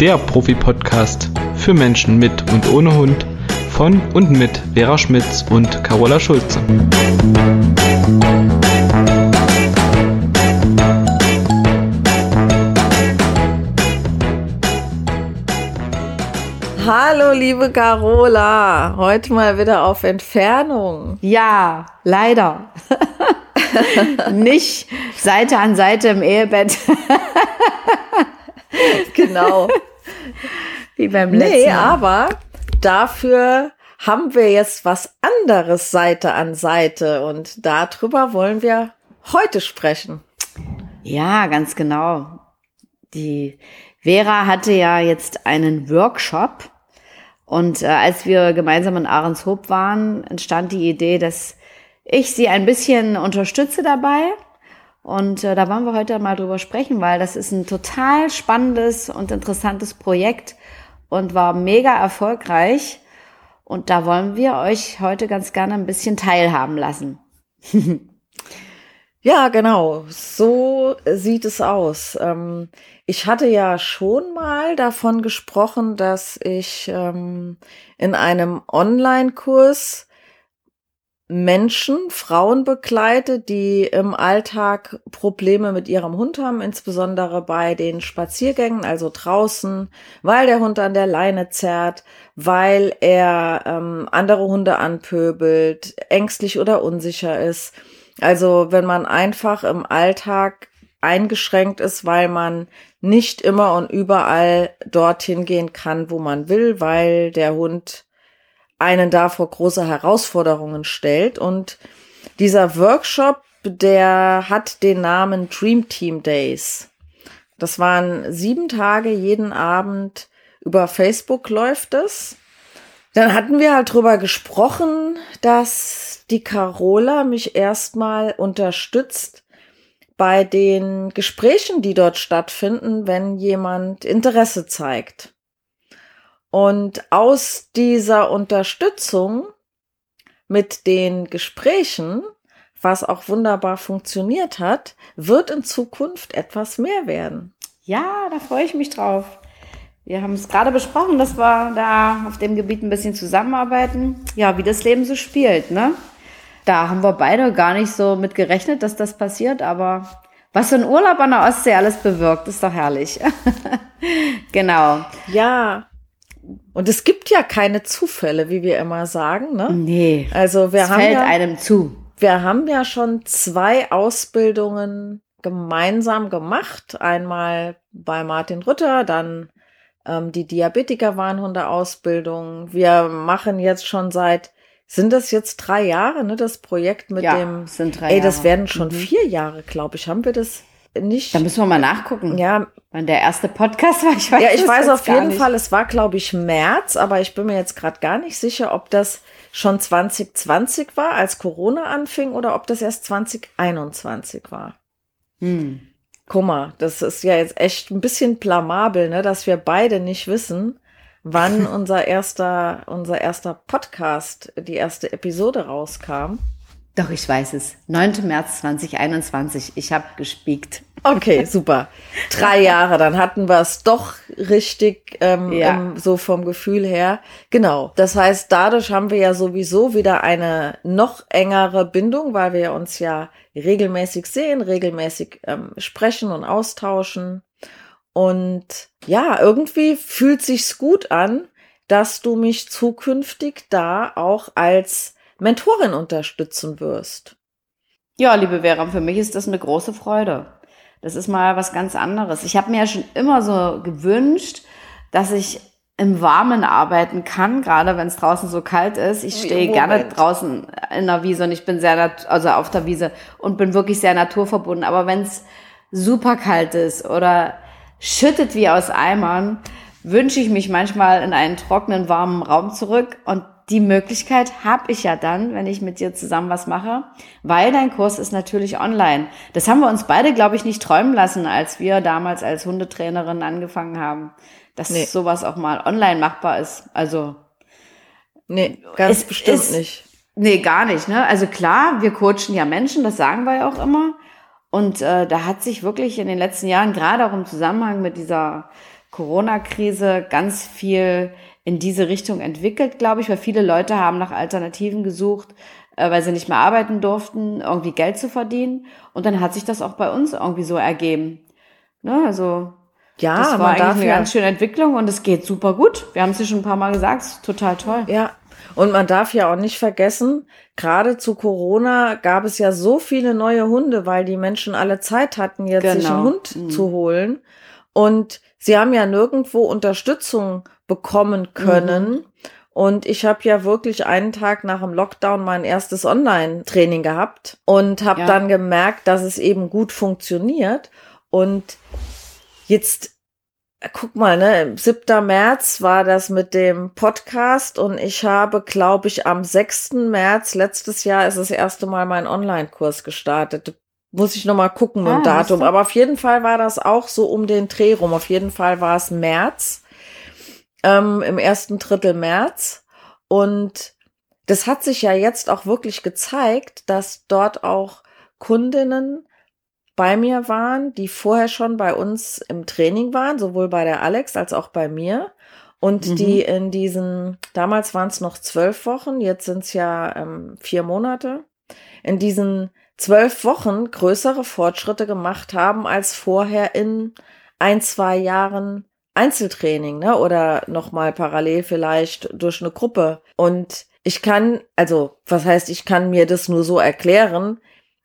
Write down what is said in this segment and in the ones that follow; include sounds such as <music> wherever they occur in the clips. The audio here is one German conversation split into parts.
der Profi-Podcast für Menschen mit und ohne Hund von und mit Vera Schmitz und Carola Schulze. Hallo, liebe Carola. Heute mal wieder auf Entfernung. Ja, leider. <laughs> Nicht Seite an Seite im Ehebett. genau. Wie beim letzten Nee, aber dafür haben wir jetzt was anderes Seite an Seite und darüber wollen wir heute sprechen. Ja, ganz genau. Die Vera hatte ja jetzt einen Workshop und äh, als wir gemeinsam in Ahrenshoop waren, entstand die Idee, dass ich sie ein bisschen unterstütze dabei. Und äh, da wollen wir heute mal drüber sprechen, weil das ist ein total spannendes und interessantes Projekt und war mega erfolgreich. Und da wollen wir euch heute ganz gerne ein bisschen teilhaben lassen. <laughs> Ja, genau. So sieht es aus. Ähm, ich hatte ja schon mal davon gesprochen, dass ich ähm, in einem Online-Kurs Menschen, Frauen begleite, die im Alltag Probleme mit ihrem Hund haben, insbesondere bei den Spaziergängen, also draußen, weil der Hund an der Leine zerrt, weil er ähm, andere Hunde anpöbelt, ängstlich oder unsicher ist. Also wenn man einfach im Alltag eingeschränkt ist, weil man nicht immer und überall dorthin gehen kann, wo man will, weil der Hund einen da vor große Herausforderungen stellt. Und dieser Workshop, der hat den Namen Dream Team Days. Das waren sieben Tage, jeden Abend über Facebook läuft es. Dann hatten wir halt drüber gesprochen, dass die Carola mich erstmal unterstützt bei den Gesprächen, die dort stattfinden, wenn jemand Interesse zeigt. Und aus dieser Unterstützung mit den Gesprächen, was auch wunderbar funktioniert hat, wird in Zukunft etwas mehr werden. Ja, da freue ich mich drauf. Wir haben es gerade besprochen, dass wir da auf dem Gebiet ein bisschen zusammenarbeiten. Ja, wie das Leben so spielt, ne? Da haben wir beide gar nicht so mit gerechnet, dass das passiert, aber was so ein Urlaub an der Ostsee alles bewirkt, ist doch herrlich. <laughs> genau. Ja, und es gibt ja keine Zufälle, wie wir immer sagen. Ne? Nee. Also wir es haben fällt ja, einem zu. wir haben ja schon zwei Ausbildungen gemeinsam gemacht. Einmal bei Martin Rütter, dann ähm, die Diabetiker-Warnhunde-Ausbildung. Wir machen jetzt schon seit, sind das jetzt drei Jahre, ne, das Projekt mit Ja, dem, sind drei ey, das Jahre. werden schon Mhm. vier Jahre, glaube ich. Haben wir das nicht? Da müssen wir mal nachgucken. ja, Wann der erste Podcast war, ich weiß Ja, ich weiß auf jeden nicht. Fall, es war, glaube ich, März, aber ich bin mir jetzt gerade gar nicht sicher, ob das schon 2020 war, als Corona anfing, oder ob das erst 2021 war. Hm. Guck mal, das ist ja jetzt echt ein bisschen blamabel, ne, dass wir beide nicht wissen, wann <laughs> unser erster, unser erster Podcast, die erste Episode rauskam. Doch, ich weiß es. 9. März 2021. Ich habe gespiekt. Okay, <laughs> super. Drei Jahre, dann hatten wir es doch richtig, ähm, Ja. ähm, so vom Gefühl her. Genau. Das heißt, dadurch haben wir ja sowieso wieder eine noch engere Bindung, weil wir uns ja regelmäßig sehen, regelmäßig ähm, sprechen und austauschen. Und ja, irgendwie fühlt sich's gut an, dass du mich zukünftig da auch als Mentorin unterstützen wirst. Ja, liebe Vera, für mich ist das eine große Freude. Das ist mal was ganz anderes. Ich habe mir ja schon immer so gewünscht, dass ich im Warmen arbeiten kann, gerade wenn es draußen so kalt ist. Ich stehe gerne draußen in der Wiese und ich bin sehr, also auf der Wiese und bin wirklich sehr naturverbunden. Aber wenn es super kalt ist oder schüttet wie aus Eimern, wünsche ich mich manchmal in einen trockenen, warmen Raum zurück. Und die Möglichkeit habe ich ja dann, wenn ich mit dir zusammen was mache, weil dein Kurs ist natürlich online. Das haben wir uns beide, glaube ich, nicht träumen lassen, als wir damals als Hundetrainerin angefangen haben, dass Nee. sowas auch mal online machbar ist. Also Nee, ganz Es bestimmt ist- nicht. Nee, gar nicht. Ne? Also klar, wir coachen ja Menschen, das sagen wir ja auch immer. Und äh, da hat sich wirklich in den letzten Jahren, gerade auch im Zusammenhang mit dieser Corona-Krise ganz viel in diese Richtung entwickelt, glaube ich, weil viele Leute haben nach Alternativen gesucht, äh, weil sie nicht mehr arbeiten durften, irgendwie Geld zu verdienen. Und dann hat sich das auch bei uns irgendwie so ergeben. Ne? Also ja, das war eigentlich eine ja ganz schöne Entwicklung und es geht super gut. Wir haben es ja schon ein paar Mal gesagt, total toll. Ja, und man darf ja auch nicht vergessen, gerade zu Corona gab es ja so viele neue Hunde, weil die Menschen alle Zeit hatten, jetzt genau. sich einen genau. Hund mhm. zu holen. Und sie haben ja nirgendwo Unterstützung bekommen können. Mhm. Und ich habe ja wirklich einen Tag nach dem Lockdown mein erstes Online-Training gehabt und habe ja. dann gemerkt, dass es eben gut funktioniert. Und jetzt guck mal, ne, 7. März war das mit dem Podcast und ich habe, glaube ich, am 6. März letztes Jahr ist das erste Mal mein Online-Kurs gestartet. Muss ich nochmal gucken mit dem ah, Datum. Aber auf jeden Fall war das auch so um den Dreh rum. Auf jeden Fall war es März, ähm, im ersten Drittel März. Und das hat sich ja jetzt auch wirklich gezeigt, dass dort auch Kundinnen bei mir waren, die vorher schon bei uns im Training waren, sowohl bei der Alex als auch bei mir. Und mhm. die in diesen, damals waren es noch zwölf Wochen, jetzt sind es ja ähm, vier Monate, in diesen zwölf Wochen größere Fortschritte gemacht haben als vorher in ein, zwei Jahren Einzeltraining, ne? Oder nochmal parallel vielleicht durch eine Gruppe. Und ich kann, also, was heißt, ich kann mir das nur so erklären,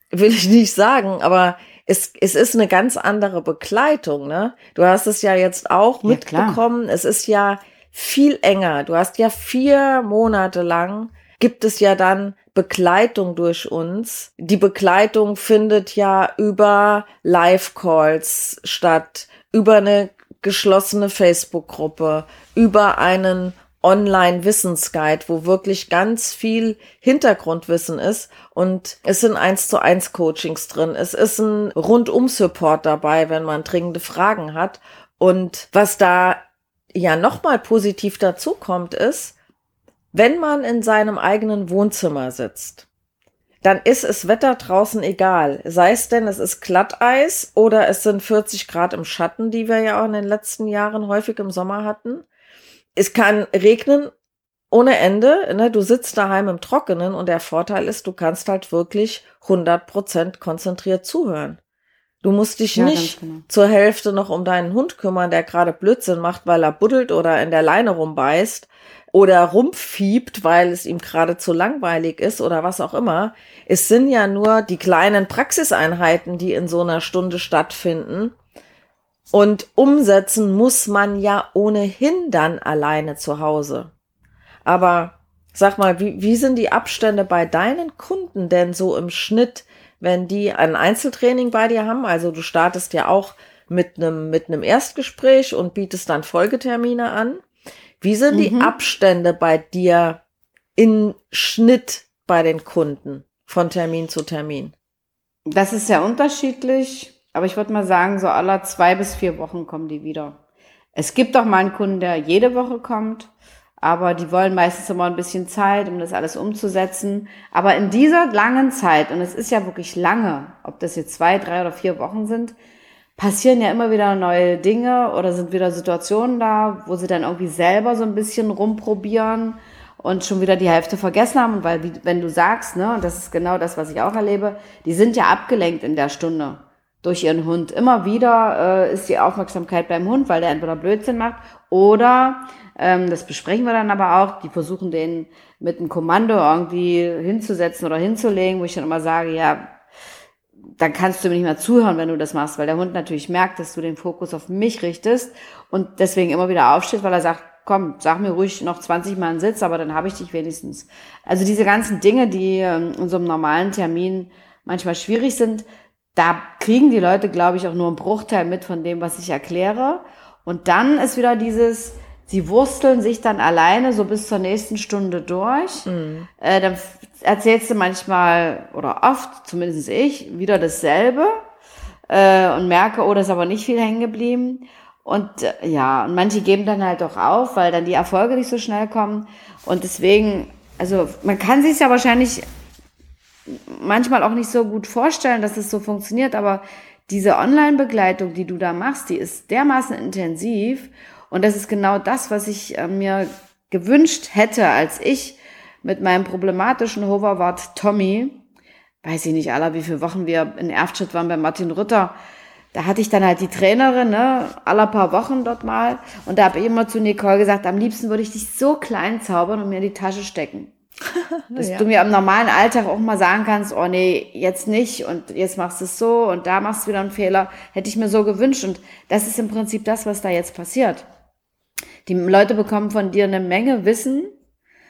will ich nicht sagen, aber es, es ist eine ganz andere Begleitung, ne? Du hast es ja jetzt auch ja, mitbekommen. Klar. Es ist ja viel enger. Du hast ja vier Monate lang gibt es ja dann Begleitung durch uns. Die Begleitung findet ja über Live-Calls statt, über eine geschlossene Facebook-Gruppe, über einen Online-Wissensguide, wo wirklich ganz viel Hintergrundwissen ist und es sind eins zu eins Coachings drin. Es ist ein Rundum-Support dabei, wenn man dringende Fragen hat. Und was da ja nochmal positiv dazu kommt, ist, wenn man in seinem eigenen Wohnzimmer sitzt, dann ist es Wetter draußen egal. Sei es denn, es ist Glatteis oder es sind 40 Grad im Schatten, die wir ja auch in den letzten Jahren häufig im Sommer hatten es kann regnen ohne Ende. Ne? Du sitzt daheim im Trockenen und der Vorteil ist, du kannst halt wirklich 100% konzentriert zuhören. Du musst dich ja, nicht genau. zur Hälfte noch um deinen Hund kümmern, der gerade Blödsinn macht, weil er buddelt oder in der Leine rumbeißt oder rumfiebt, weil es ihm gerade zu langweilig ist oder was auch immer. Es sind ja nur die kleinen Praxiseinheiten, die in so einer Stunde stattfinden. Und umsetzen muss man ja ohnehin dann alleine zu Hause. Aber sag mal, wie, wie sind die Abstände bei deinen Kunden denn so im Schnitt, wenn die ein Einzeltraining bei dir haben? Also du startest ja auch mit einem, mit einem Erstgespräch und bietest dann Folgetermine an. Wie sind mhm. die Abstände bei dir in Schnitt bei den Kunden von Termin zu Termin? Das ist ja unterschiedlich. Aber ich würde mal sagen, so aller zwei bis vier Wochen kommen die wieder. Es gibt auch mal einen Kunden, der jede Woche kommt, aber die wollen meistens immer ein bisschen Zeit, um das alles umzusetzen. Aber in dieser langen Zeit, und es ist ja wirklich lange, ob das jetzt zwei, drei oder vier Wochen sind, passieren ja immer wieder neue Dinge oder sind wieder Situationen da, wo sie dann irgendwie selber so ein bisschen rumprobieren und schon wieder die Hälfte vergessen haben. Weil, wenn du sagst, ne, und das ist genau das, was ich auch erlebe, die sind ja abgelenkt in der Stunde durch ihren Hund. Immer wieder äh, ist die Aufmerksamkeit beim Hund, weil der entweder Blödsinn macht oder, ähm, das besprechen wir dann aber auch, die versuchen den mit einem Kommando irgendwie hinzusetzen oder hinzulegen, wo ich dann immer sage, ja, dann kannst du mir nicht mehr zuhören, wenn du das machst, weil der Hund natürlich merkt, dass du den Fokus auf mich richtest und deswegen immer wieder aufsteht, weil er sagt, komm, sag mir ruhig noch 20 Mal einen Sitz, aber dann habe ich dich wenigstens. Also diese ganzen Dinge, die ähm, in so einem normalen Termin manchmal schwierig sind, da kriegen die Leute, glaube ich, auch nur einen Bruchteil mit von dem, was ich erkläre. Und dann ist wieder dieses, sie wursteln sich dann alleine so bis zur nächsten Stunde durch. Mhm. Äh, dann erzählst du manchmal oder oft, zumindest ich, wieder dasselbe äh, und merke, oh, das ist aber nicht viel hängen geblieben. Und äh, ja, und manche geben dann halt auch auf, weil dann die Erfolge nicht so schnell kommen. Und deswegen, also man kann sich ja wahrscheinlich manchmal auch nicht so gut vorstellen, dass es so funktioniert, aber diese Online-Begleitung, die du da machst, die ist dermaßen intensiv. Und das ist genau das, was ich äh, mir gewünscht hätte, als ich mit meinem problematischen Hoverwart Tommy, weiß ich nicht aller, wie viele Wochen wir in Erftstadt waren bei Martin Rütter, da hatte ich dann halt die Trainerin, ne, aller paar Wochen dort mal. Und da habe ich immer zu Nicole gesagt, am liebsten würde ich dich so klein zaubern und mir in die Tasche stecken. <laughs> Dass ja. du mir im normalen Alltag auch mal sagen kannst, oh nee, jetzt nicht und jetzt machst du es so und da machst du wieder einen Fehler. Hätte ich mir so gewünscht. Und das ist im Prinzip das, was da jetzt passiert. Die Leute bekommen von dir eine Menge Wissen,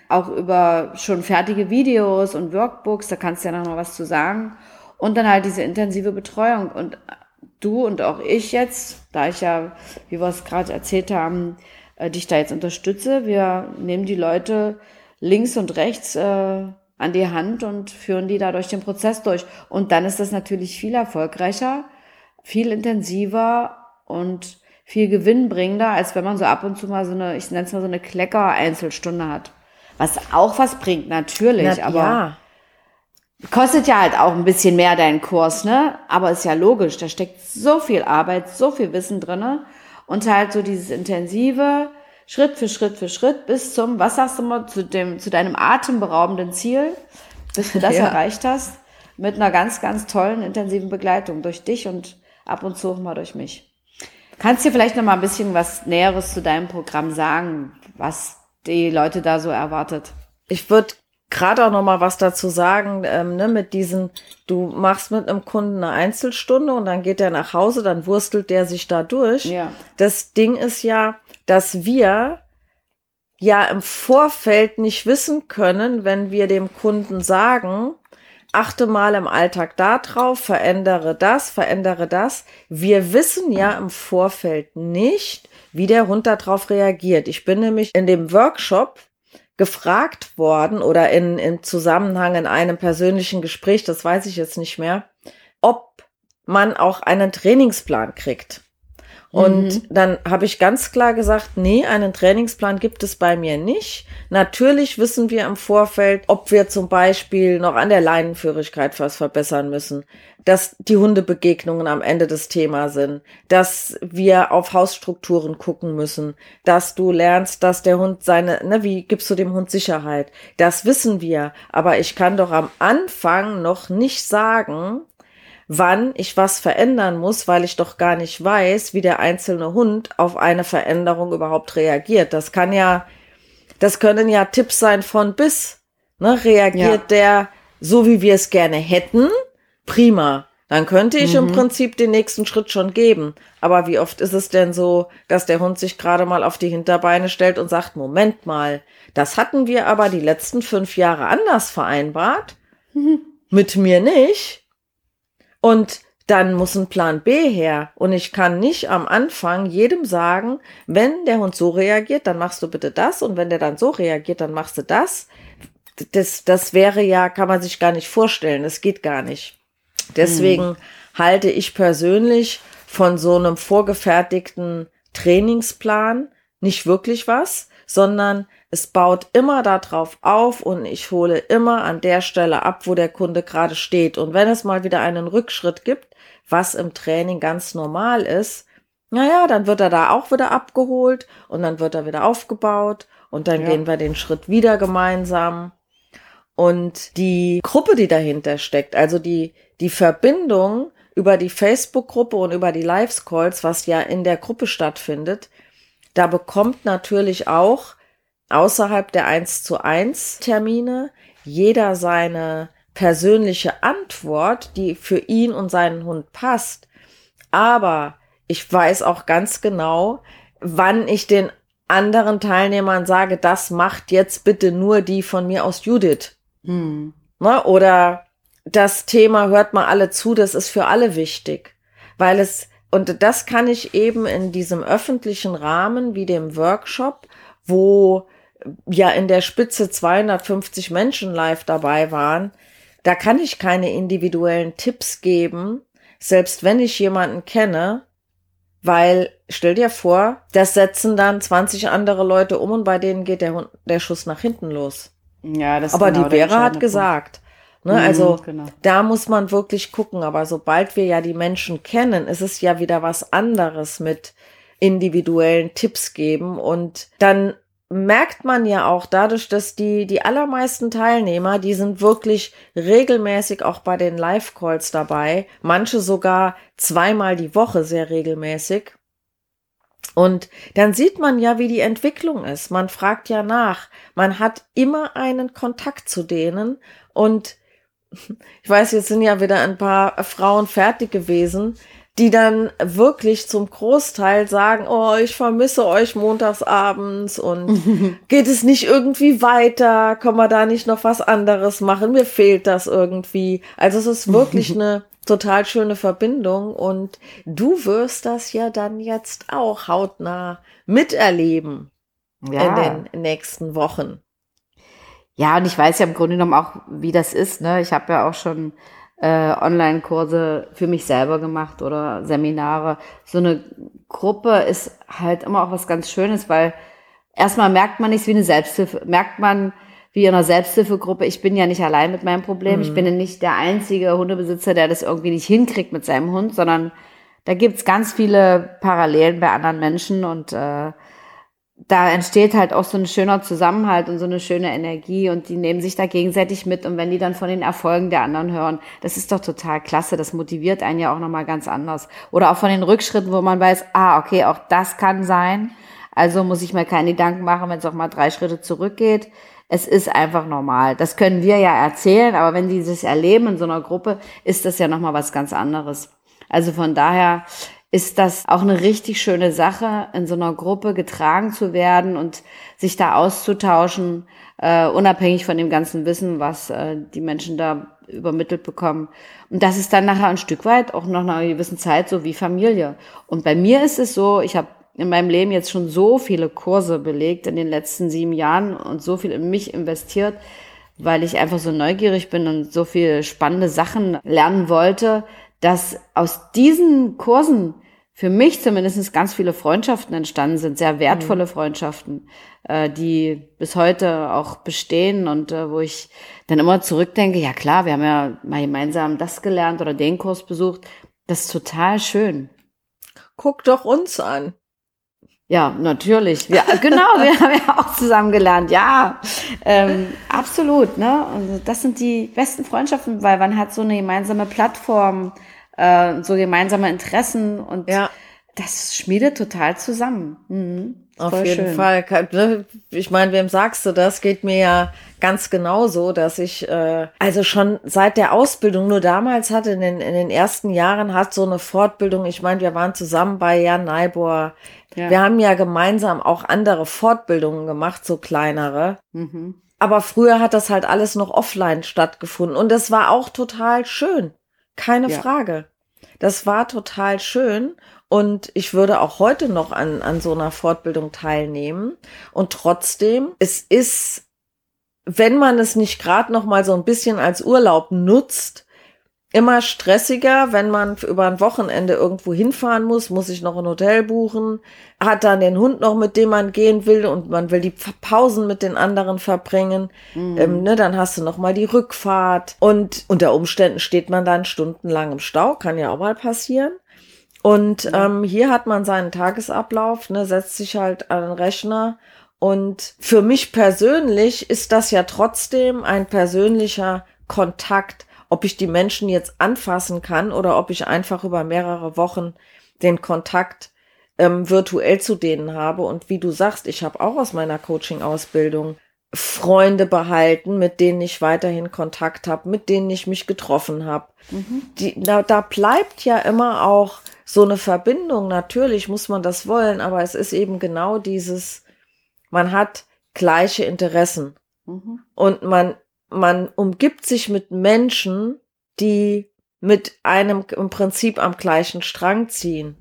auch über schon fertige Videos und Workbooks, da kannst du ja noch mal was zu sagen. Und dann halt diese intensive Betreuung. Und du und auch ich jetzt, da ich ja, wie wir es gerade erzählt haben, äh, dich da jetzt unterstütze, wir nehmen die Leute links und rechts äh, an die Hand und führen die da durch den Prozess durch. Und dann ist das natürlich viel erfolgreicher, viel intensiver und viel gewinnbringender, als wenn man so ab und zu mal so eine, ich nenne es mal so eine Klecker-Einzelstunde hat. Was auch was bringt, natürlich, Na, aber ja. kostet ja halt auch ein bisschen mehr dein Kurs, ne? Aber ist ja logisch, da steckt so viel Arbeit, so viel Wissen drinne und halt so dieses intensive, Schritt für Schritt für Schritt bis zum, was sagst du mal, zu dem, zu deinem atemberaubenden Ziel, bis du das <laughs> ja. erreicht hast, mit einer ganz, ganz tollen, intensiven Begleitung durch dich und ab und zu auch mal durch mich. Kannst du dir vielleicht noch mal ein bisschen was Näheres zu deinem Programm sagen, was die Leute da so erwartet? Ich würde gerade auch noch mal was dazu sagen, ähm, ne, mit diesen, du machst mit einem Kunden eine Einzelstunde und dann geht er nach Hause, dann wurstelt der sich da durch. Ja. Das Ding ist ja, dass wir ja im Vorfeld nicht wissen können, wenn wir dem Kunden sagen, achte mal im Alltag da drauf, verändere das, verändere das. Wir wissen ja im Vorfeld nicht, wie der Hund darauf reagiert. Ich bin nämlich in dem Workshop gefragt worden oder in, im Zusammenhang in einem persönlichen Gespräch, das weiß ich jetzt nicht mehr, ob man auch einen Trainingsplan kriegt. Und mhm. dann habe ich ganz klar gesagt, nee, einen Trainingsplan gibt es bei mir nicht. Natürlich wissen wir im Vorfeld, ob wir zum Beispiel noch an der Leinenführigkeit was verbessern müssen, dass die Hundebegegnungen am Ende des Thema sind, dass wir auf Hausstrukturen gucken müssen, dass du lernst, dass der Hund seine, ne, wie gibst du dem Hund Sicherheit? Das wissen wir. Aber ich kann doch am Anfang noch nicht sagen, wann ich was verändern muss, weil ich doch gar nicht weiß, wie der einzelne Hund auf eine Veränderung überhaupt reagiert. Das kann ja, das können ja Tipps sein von bis. Ne? Reagiert ja. der so, wie wir es gerne hätten? Prima. Dann könnte ich mhm. im Prinzip den nächsten Schritt schon geben. Aber wie oft ist es denn so, dass der Hund sich gerade mal auf die Hinterbeine stellt und sagt, Moment mal, das hatten wir aber die letzten fünf Jahre anders vereinbart? Mhm. Mit mir nicht. Und dann muss ein Plan B her. Und ich kann nicht am Anfang jedem sagen, wenn der Hund so reagiert, dann machst du bitte das. Und wenn der dann so reagiert, dann machst du das. Das, das wäre ja, kann man sich gar nicht vorstellen. Das geht gar nicht. Deswegen hm. halte ich persönlich von so einem vorgefertigten Trainingsplan nicht wirklich was, sondern es baut immer darauf auf und ich hole immer an der Stelle ab, wo der Kunde gerade steht. Und wenn es mal wieder einen Rückschritt gibt, was im Training ganz normal ist, naja, dann wird er da auch wieder abgeholt und dann wird er wieder aufgebaut und dann ja. gehen wir den Schritt wieder gemeinsam. Und die Gruppe, die dahinter steckt, also die, die Verbindung über die Facebook-Gruppe und über die Live-Calls, was ja in der Gruppe stattfindet, da bekommt natürlich auch außerhalb der 1 zu 1 Termine jeder seine persönliche Antwort, die für ihn und seinen Hund passt. Aber ich weiß auch ganz genau, wann ich den anderen Teilnehmern sage, das macht jetzt bitte nur die von mir aus Judith. Hm. Ne? Oder das Thema hört mal alle zu, das ist für alle wichtig, weil es und das kann ich eben in diesem öffentlichen Rahmen wie dem Workshop, wo ja in der Spitze 250 Menschen live dabei waren, da kann ich keine individuellen Tipps geben, selbst wenn ich jemanden kenne, weil stell dir vor, das setzen dann 20 andere Leute um und bei denen geht der, der Schuss nach hinten los. Ja, das Aber genau die Vera hat gesagt, Ne? Mhm, also genau. da muss man wirklich gucken. Aber sobald wir ja die Menschen kennen, ist es ja wieder was anderes mit individuellen Tipps geben. Und dann merkt man ja auch dadurch, dass die, die allermeisten Teilnehmer, die sind wirklich regelmäßig auch bei den Live-Calls dabei. Manche sogar zweimal die Woche sehr regelmäßig. Und dann sieht man ja, wie die Entwicklung ist. Man fragt ja nach. Man hat immer einen Kontakt zu denen. Und <laughs> ich weiß, jetzt sind ja wieder ein paar Frauen fertig gewesen, die dann wirklich zum Großteil sagen, oh, ich vermisse euch montagsabends und <laughs> geht es nicht irgendwie weiter? Können wir da nicht noch was anderes machen? Mir fehlt das irgendwie. Also es ist wirklich <laughs> eine total schöne Verbindung und du wirst das ja dann jetzt auch hautnah miterleben ja. in den nächsten Wochen. Ja, und ich weiß ja im Grunde genommen auch, wie das ist. Ne? Ich habe ja auch schon äh, Online-Kurse für mich selber gemacht oder Seminare. So eine Gruppe ist halt immer auch was ganz Schönes, weil erstmal merkt man nichts wie eine Selbsthilfe, merkt man, wie in einer Selbsthilfegruppe, ich bin ja nicht allein mit meinem Problem. Mhm. Ich bin ja nicht der einzige Hundebesitzer, der das irgendwie nicht hinkriegt mit seinem Hund, sondern da gibt's ganz viele Parallelen bei anderen Menschen und äh, da entsteht halt auch so ein schöner Zusammenhalt und so eine schöne Energie und die nehmen sich da gegenseitig mit und wenn die dann von den Erfolgen der anderen hören, das ist doch total klasse, das motiviert einen ja auch nochmal ganz anders. Oder auch von den Rückschritten, wo man weiß, ah, okay, auch das kann sein, also muss ich mir keine Gedanken machen, wenn es auch mal drei Schritte zurückgeht. Es ist einfach normal. Das können wir ja erzählen, aber wenn die das erleben in so einer Gruppe, ist das ja nochmal was ganz anderes. Also von daher ist das auch eine richtig schöne Sache, in so einer Gruppe getragen zu werden und sich da auszutauschen, äh, unabhängig von dem ganzen Wissen, was äh, die Menschen da übermittelt bekommen. Und das ist dann nachher ein Stück weit auch nach einer gewissen Zeit so wie Familie. Und bei mir ist es so, ich habe in meinem Leben jetzt schon so viele Kurse belegt in den letzten sieben Jahren und so viel in mich investiert, weil ich einfach so neugierig bin und so viele spannende Sachen lernen wollte, dass aus diesen Kursen für mich zumindest ganz viele Freundschaften entstanden sind, sehr wertvolle mhm. Freundschaften, äh, die bis heute auch bestehen und äh, wo ich dann immer zurückdenke, ja klar, wir haben ja mal gemeinsam das gelernt oder den Kurs besucht. Das ist total schön. Guck doch uns an. Ja, natürlich. Wir, <laughs> genau, wir haben ja auch zusammen gelernt. Ja, ähm, absolut. Ne? Also das sind die besten Freundschaften, weil man hat so eine gemeinsame Plattform, äh, so gemeinsame Interessen und ja. das schmiedet total zusammen. Mhm. Auf jeden schön. Fall. Ne? Ich meine, wem sagst du das? Geht mir ja ganz genauso, dass ich äh, also schon seit der Ausbildung, nur damals hatte in den, in den ersten Jahren hat so eine Fortbildung, ich meine, wir waren zusammen bei Jan Neibor. Ja. Wir haben ja gemeinsam auch andere Fortbildungen gemacht, so kleinere. Mhm. Aber früher hat das halt alles noch offline stattgefunden und das war auch total schön. Keine ja. Frage. Das war total schön und ich würde auch heute noch an, an so einer Fortbildung teilnehmen. Und trotzdem, es ist, wenn man es nicht gerade noch mal so ein bisschen als Urlaub nutzt, immer stressiger, wenn man über ein Wochenende irgendwo hinfahren muss, muss ich noch ein Hotel buchen, hat dann den Hund noch, mit dem man gehen will und man will die Pausen mit den anderen verbringen, mhm. ähm, ne, dann hast du noch mal die Rückfahrt und unter Umständen steht man dann stundenlang im Stau, kann ja auch mal passieren. Und ja. ähm, hier hat man seinen Tagesablauf, ne, setzt sich halt an den Rechner und für mich persönlich ist das ja trotzdem ein persönlicher Kontakt ob ich die Menschen jetzt anfassen kann oder ob ich einfach über mehrere Wochen den Kontakt ähm, virtuell zu denen habe. Und wie du sagst, ich habe auch aus meiner Coaching-Ausbildung Freunde behalten, mit denen ich weiterhin Kontakt habe, mit denen ich mich getroffen habe. Mhm. da, da bleibt ja immer auch so eine Verbindung. Natürlich muss man das wollen, aber es ist eben genau dieses, man hat gleiche Interessen. Mhm. Und man man umgibt sich mit Menschen, die mit einem im Prinzip am gleichen Strang ziehen.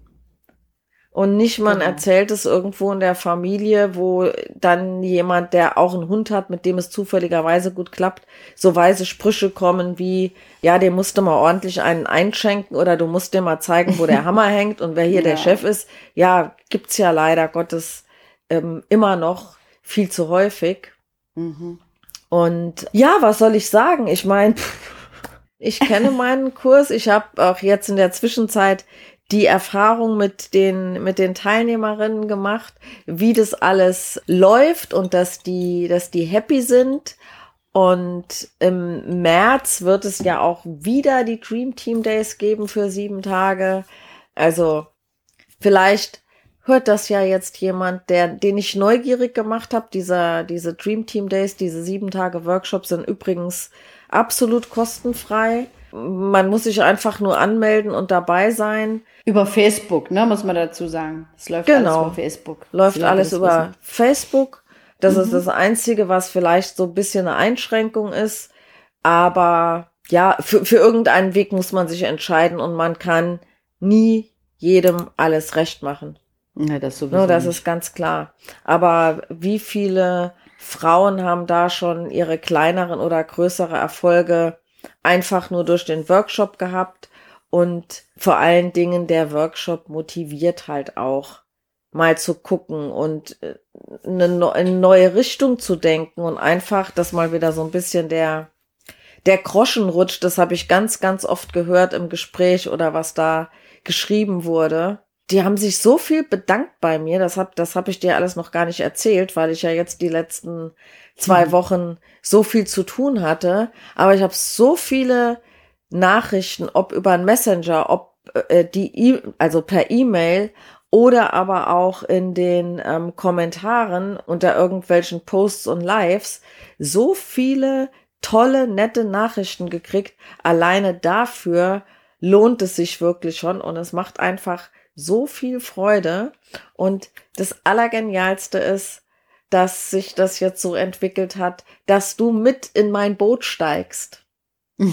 Und nicht man genau. erzählt es irgendwo in der Familie, wo dann jemand, der auch einen Hund hat, mit dem es zufälligerweise gut klappt, so weise Sprüche kommen wie, ja, dem musst du mal ordentlich einen einschenken oder du musst dir mal zeigen, wo der <laughs> Hammer hängt und wer hier ja. der Chef ist. Ja, gibt's ja leider Gottes ähm, immer noch viel zu häufig. Mhm. Und ja, was soll ich sagen? Ich meine, ich kenne <laughs> meinen Kurs. Ich habe auch jetzt in der Zwischenzeit die Erfahrung mit den, mit den Teilnehmerinnen gemacht, wie das alles läuft und dass die, dass die happy sind. Und im März wird es ja auch wieder die Dream Team Days geben für sieben Tage. Also vielleicht hört das ja jetzt jemand, der, den ich neugierig gemacht habe. Dieser, diese Dream Team Days, diese sieben Tage Workshops sind übrigens absolut kostenfrei. Man muss sich einfach nur anmelden und dabei sein. Über Facebook, ne, muss man dazu sagen. Es läuft genau. alles über Facebook. Läuft alles über wissen. Facebook. Das mhm. ist das Einzige, was vielleicht so ein bisschen eine Einschränkung ist. Aber ja, für, für irgendeinen Weg muss man sich entscheiden und man kann nie jedem alles recht machen. Ja, das sowieso. No, das nicht. ist ganz klar. Aber wie viele Frauen haben da schon ihre kleineren oder größere Erfolge einfach nur durch den Workshop gehabt? Und vor allen Dingen der Workshop motiviert halt auch mal zu gucken und äh, eine, eine neue Richtung zu denken und einfach, dass mal wieder so ein bisschen der der Groschen rutscht, das habe ich ganz, ganz oft gehört im Gespräch oder was da geschrieben wurde. Die haben sich so viel bedankt bei mir, das hab, das hab ich dir alles noch gar nicht erzählt, weil ich ja jetzt die letzten zwei mhm. Wochen so viel zu tun hatte. Aber ich habe so viele Nachrichten, ob über einen Messenger, ob äh, die, e also per E-Mail oder aber auch in den ähm, Kommentaren unter irgendwelchen Posts und Lives so viele tolle, nette Nachrichten gekriegt. Alleine dafür lohnt es sich wirklich schon und es macht einfach so viel Freude. Und das Allergenialste ist, dass sich das jetzt so entwickelt hat, dass du mit in mein Boot steigst. <laughs>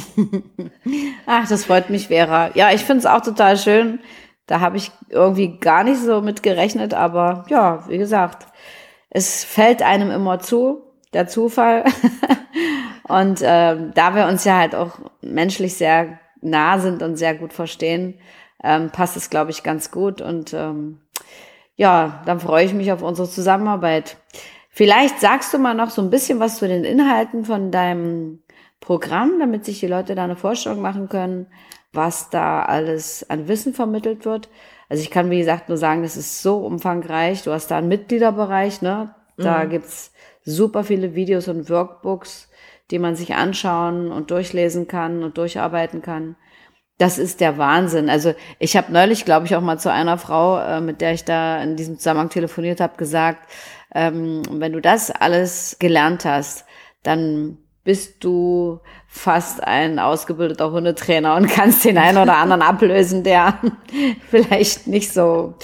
Ach, das freut mich, Vera. Ja, ich finde es auch total schön. Da habe ich irgendwie gar nicht so mit gerechnet, aber ja, wie gesagt, es fällt einem immer zu, der Zufall. <laughs> und ähm, da wir uns ja halt auch menschlich sehr nah sind und sehr gut verstehen, ähm, passt es, glaube ich, ganz gut. Und ähm, ja, dann freue ich mich auf unsere Zusammenarbeit. Vielleicht sagst du mal noch so ein bisschen was zu den Inhalten von deinem Programm, damit sich die Leute da eine Vorstellung machen können, was da alles an Wissen vermittelt wird. Also ich kann, wie gesagt, nur sagen, das ist so umfangreich. Du hast da einen Mitgliederbereich, ne? Da mhm. gibt's super viele Videos und Workbooks, die man sich anschauen und durchlesen kann und durcharbeiten kann. Das ist der Wahnsinn. Also ich habe neulich, glaube ich, auch mal zu einer Frau, äh, mit der ich da in diesem Zusammenhang telefoniert habe, gesagt, ähm, wenn du das alles gelernt hast, dann bist du fast ein ausgebildeter Hundetrainer und kannst den einen oder anderen ablösen, der <laughs> vielleicht nicht so,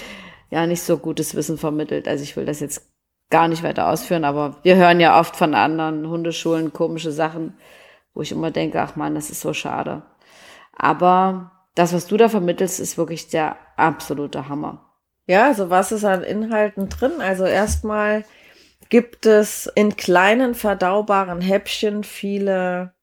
ja, nicht so gutes Wissen vermittelt. Also ich will das jetzt gar nicht weiter ausführen, aber wir hören ja oft von anderen Hundeschulen komische Sachen, wo ich immer denke, ach man, das ist so schade. Aber das, was du da vermittelst, ist wirklich der absolute Hammer. Ja, also was ist an Inhalten drin? Also erstmal gibt es in kleinen verdaubaren Häppchen viele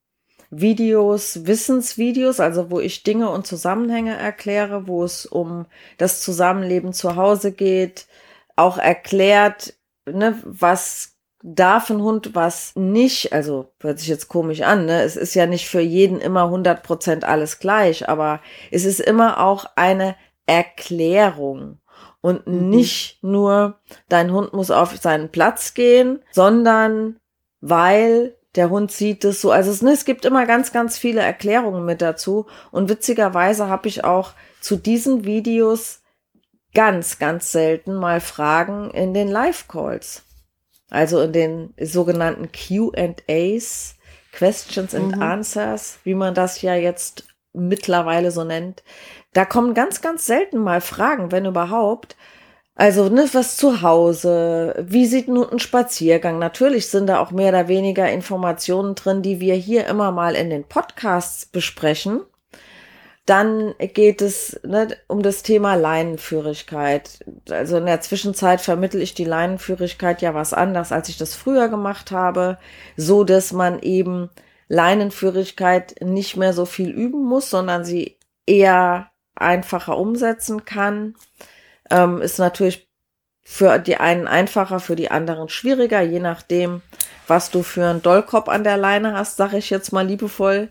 Videos, Wissensvideos, also wo ich Dinge und Zusammenhänge erkläre, wo es um das Zusammenleben zu Hause geht, auch erklärt, ne, was darf ein Hund was nicht, also hört sich jetzt komisch an, ne? Es ist ja nicht für jeden immer 100% alles gleich, aber es ist immer auch eine Erklärung und mhm. nicht nur dein Hund muss auf seinen Platz gehen, sondern weil der Hund sieht es so. Also es, ne, es gibt immer ganz, ganz viele Erklärungen mit dazu. Und witzigerweise habe ich auch zu diesen Videos ganz, ganz selten mal Fragen in den Live-Calls also in den sogenannten QAs, Questions and mhm. Answers, wie man das ja jetzt mittlerweile so nennt. Da kommen ganz, ganz selten mal Fragen, wenn überhaupt. Also, ne, was zu Hause? Wie sieht nun ein Spaziergang? Natürlich sind da auch mehr oder weniger Informationen drin, die wir hier immer mal in den Podcasts besprechen. Dann geht es ne, um das Thema Leinenführigkeit. Also in der Zwischenzeit vermittel ich die Leinenführigkeit ja was anders, als ich das früher gemacht habe, so dass man eben Leinenführigkeit nicht mehr so viel üben muss, sondern sie eher einfacher umsetzen kann. Ähm, ist natürlich für die einen einfacher, für die anderen schwieriger, je nachdem, was du für einen Dollkopf an der Leine hast, sage ich jetzt mal liebevoll.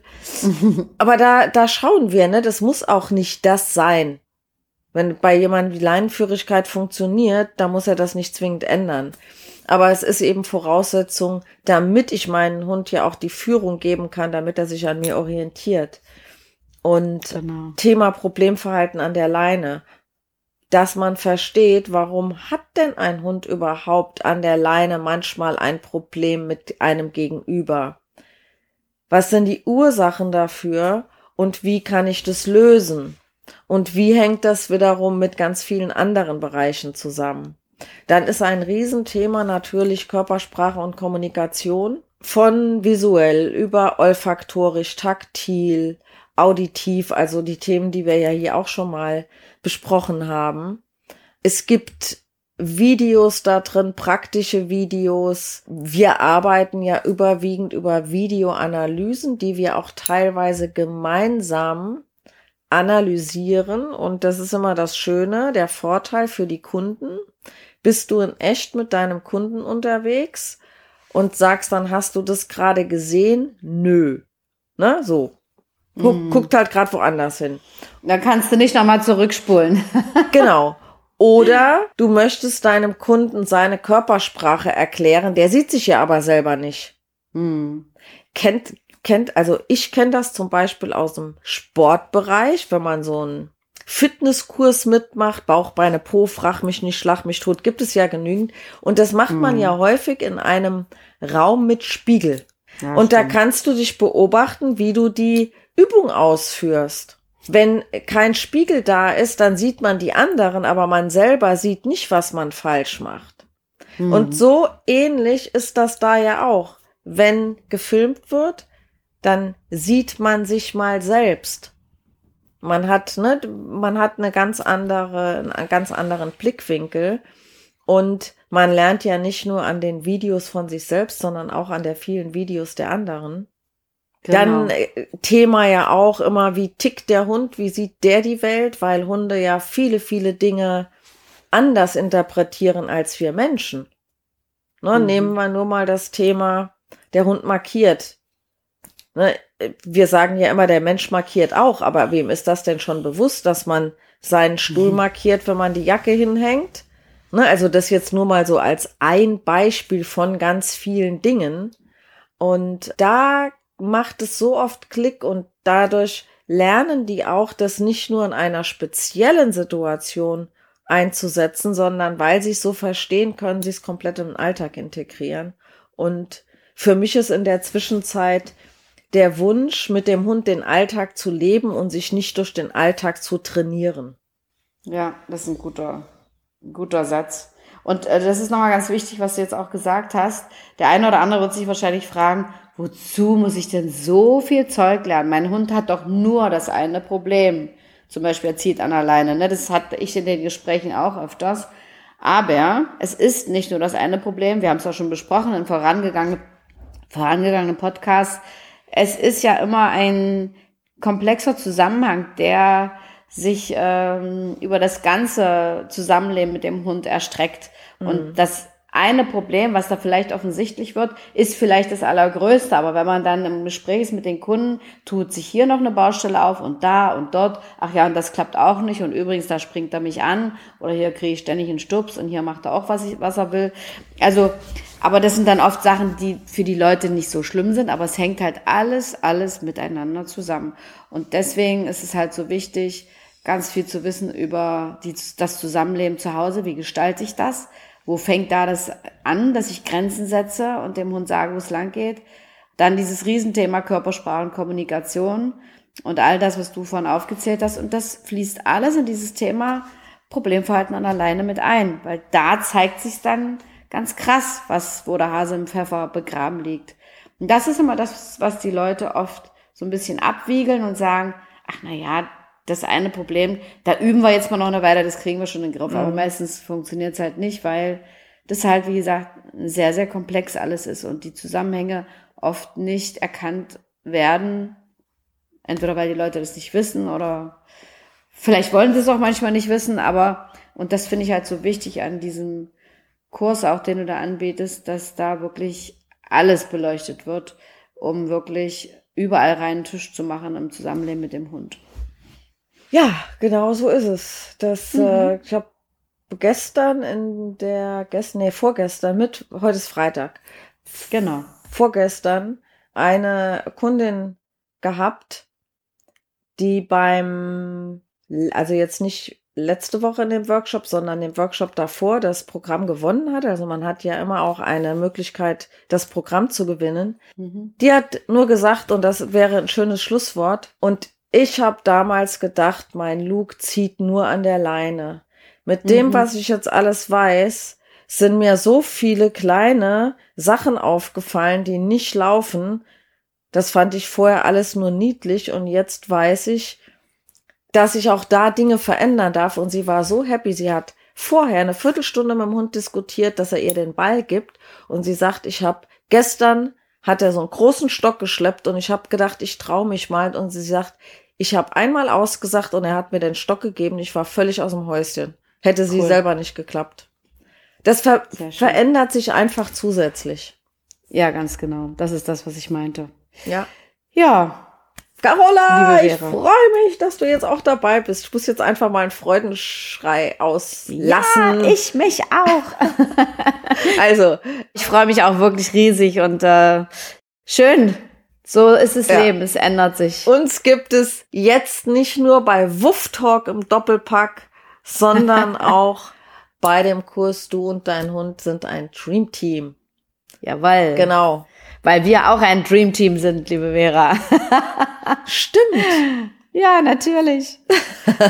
<laughs> Aber da, da schauen wir, ne? Das muss auch nicht das sein. Wenn bei jemandem die Leinenführigkeit funktioniert, dann muss er das nicht zwingend ändern. Aber es ist eben Voraussetzung, damit ich meinen Hund ja auch die Führung geben kann, damit er sich an mir orientiert. Und genau. Thema Problemverhalten an der Leine dass man versteht, warum hat denn ein Hund überhaupt an der Leine manchmal ein Problem mit einem Gegenüber? Was sind die Ursachen dafür und wie kann ich das lösen? Und wie hängt das wiederum mit ganz vielen anderen Bereichen zusammen? Dann ist ein Riesenthema natürlich Körpersprache und Kommunikation von visuell über olfaktorisch, taktil, auditiv, also die Themen, die wir ja hier auch schon mal besprochen haben. Es gibt Videos da drin, praktische Videos. Wir arbeiten ja überwiegend über Videoanalysen, die wir auch teilweise gemeinsam analysieren. Und das ist immer das Schöne, der Vorteil für die Kunden. Bist du in echt mit deinem Kunden unterwegs und sagst dann, hast du das gerade gesehen? Nö. Ne, so. Guck, mm. Guckt halt gerade woanders hin. Da kannst du nicht nochmal zurückspulen. <laughs> genau. Oder du möchtest deinem Kunden seine Körpersprache erklären, der sieht sich ja aber selber nicht. Mm. Kennt, kennt, also ich kenne das zum Beispiel aus dem Sportbereich, wenn man so einen Fitnesskurs mitmacht, Bauch, Beine, Po, frag mich nicht, schlag mich tot, gibt es ja genügend. Und das macht man mm. ja häufig in einem Raum mit Spiegel. Ja, und stimmt. da kannst du dich beobachten, wie du die Übung ausführst. Wenn kein Spiegel da ist, dann sieht man die anderen, aber man selber sieht nicht, was man falsch macht. Mhm. Und so ähnlich ist das da ja auch. Wenn gefilmt wird, dann sieht man sich mal selbst. Man hat, ne, man hat eine ganz andere, einen ganz anderen Blickwinkel. Und man lernt ja nicht nur an den Videos von sich selbst, sondern auch an der vielen Videos der anderen. Genau. Dann äh, Thema ja auch immer, wie tickt der Hund, wie sieht der die Welt, weil Hunde ja viele, viele Dinge anders interpretieren als wir Menschen. Ne, mhm. Nehmen wir nur mal das Thema, der Hund markiert. Ne, wir sagen ja immer, der Mensch markiert auch, aber wem ist das denn schon bewusst, dass man seinen Stuhl mhm. markiert, wenn man die Jacke hinhängt? Ne, also das jetzt nur mal so als ein Beispiel von ganz vielen Dingen. Und da macht es so oft Klick und dadurch lernen die auch, das nicht nur in einer speziellen Situation einzusetzen, sondern weil sie es so verstehen, können sie es komplett im Alltag integrieren. Und für mich ist in der Zwischenzeit der Wunsch, mit dem Hund den Alltag zu leben und sich nicht durch den Alltag zu trainieren. Ja, das ist ein guter, guter Satz. Und äh, das ist nochmal ganz wichtig, was du jetzt auch gesagt hast. Der eine oder andere wird sich wahrscheinlich fragen, wozu muss ich denn so viel Zeug lernen? Mein Hund hat doch nur das eine Problem. Zum Beispiel, er zieht an alleine. Ne? Das hatte ich in den Gesprächen auch öfters. Aber es ist nicht nur das eine Problem. Wir haben es auch schon besprochen in vorangegangenen, vorangegangenen Podcasts. Es ist ja immer ein komplexer Zusammenhang, der sich ähm, über das ganze Zusammenleben mit dem Hund erstreckt. Mhm. Und das eine Problem, was da vielleicht offensichtlich wird, ist vielleicht das allergrößte. Aber wenn man dann im Gespräch ist mit den Kunden, tut sich hier noch eine Baustelle auf und da und dort. Ach ja, und das klappt auch nicht. Und übrigens, da springt er mich an. Oder hier kriege ich ständig einen Stups und hier macht er auch, was, ich, was er will. Also, aber das sind dann oft Sachen, die für die Leute nicht so schlimm sind. Aber es hängt halt alles, alles miteinander zusammen. Und deswegen ist es halt so wichtig, ganz viel zu wissen über die, das Zusammenleben zu Hause. Wie gestalte ich das? Wo fängt da das an, dass ich Grenzen setze und dem Hund sage, wo es lang geht? Dann dieses Riesenthema Körpersprache und Kommunikation und all das, was du vorhin aufgezählt hast. Und das fließt alles in dieses Thema Problemverhalten an alleine mit ein, weil da zeigt sich dann ganz krass, was, wo der Hase im Pfeffer begraben liegt. Und das ist immer das, was die Leute oft so ein bisschen abwiegeln und sagen, ach na ja, das eine Problem, da üben wir jetzt mal noch eine Weile, das kriegen wir schon in den Griff. Mhm. Aber meistens funktioniert es halt nicht, weil das halt, wie gesagt, sehr, sehr komplex alles ist und die Zusammenhänge oft nicht erkannt werden. Entweder weil die Leute das nicht wissen oder vielleicht wollen sie es auch manchmal nicht wissen, aber und das finde ich halt so wichtig an diesem Kurs, auch den du da anbietest, dass da wirklich alles beleuchtet wird, um wirklich überall reinen Tisch zu machen im Zusammenleben mit dem Hund. Ja, genau so ist es. Das, mhm. äh, ich habe gestern in der, gestern, nee, vorgestern mit, heute ist Freitag. Genau. Vorgestern eine Kundin gehabt, die beim, also jetzt nicht letzte Woche in dem Workshop, sondern dem Workshop davor das Programm gewonnen hat. Also man hat ja immer auch eine Möglichkeit, das Programm zu gewinnen. Mhm. Die hat nur gesagt, und das wäre ein schönes Schlusswort, und ich habe damals gedacht, mein Luke zieht nur an der Leine. Mit dem, mhm. was ich jetzt alles weiß, sind mir so viele kleine Sachen aufgefallen, die nicht laufen. Das fand ich vorher alles nur niedlich und jetzt weiß ich, dass ich auch da Dinge verändern darf. Und sie war so happy. Sie hat vorher eine Viertelstunde mit dem Hund diskutiert, dass er ihr den Ball gibt. Und sie sagt, ich habe gestern hat er so einen großen Stock geschleppt und ich habe gedacht, ich traue mich mal. Und sie sagt, ich habe einmal ausgesagt und er hat mir den Stock gegeben. Ich war völlig aus dem Häuschen. Hätte sie cool. selber nicht geklappt. Das ver verändert sich einfach zusätzlich. Ja, ganz genau. Das ist das, was ich meinte. Ja. Ja. Carola, ich freue mich, dass du jetzt auch dabei bist. Ich muss jetzt einfach mal einen Freudenschrei auslassen. Ja, ich mich auch. <laughs> also, ich freue mich auch wirklich riesig und äh, schön. So ist das ja. Leben, es ändert sich. Uns gibt es jetzt nicht nur bei Wuff Talk im Doppelpack, sondern <laughs> auch bei dem Kurs Du und dein Hund sind ein Dream Team. Jawohl. Genau. Weil wir auch ein Dream Team sind, liebe Vera. <laughs> Stimmt. Ja, natürlich.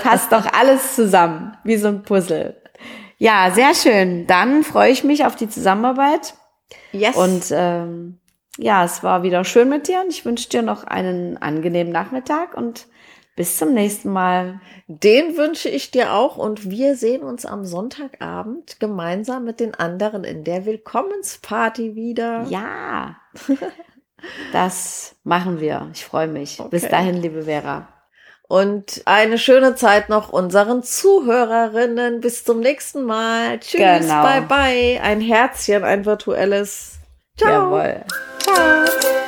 Passt doch alles zusammen, wie so ein Puzzle. Ja, sehr schön. Dann freue ich mich auf die Zusammenarbeit. Yes. Und ähm, ja, es war wieder schön mit dir und ich wünsche dir noch einen angenehmen Nachmittag und bis zum nächsten Mal. Den wünsche ich dir auch und wir sehen uns am Sonntagabend gemeinsam mit den anderen in der Willkommensparty wieder. Ja, <laughs> das machen wir. Ich freue mich. Okay. Bis dahin, liebe Vera. Und eine schöne Zeit noch unseren Zuhörerinnen. Bis zum nächsten Mal. Tschüss, genau. bye bye. Ein Herzchen, ein virtuelles. Ciao. Jawohl. Ciao.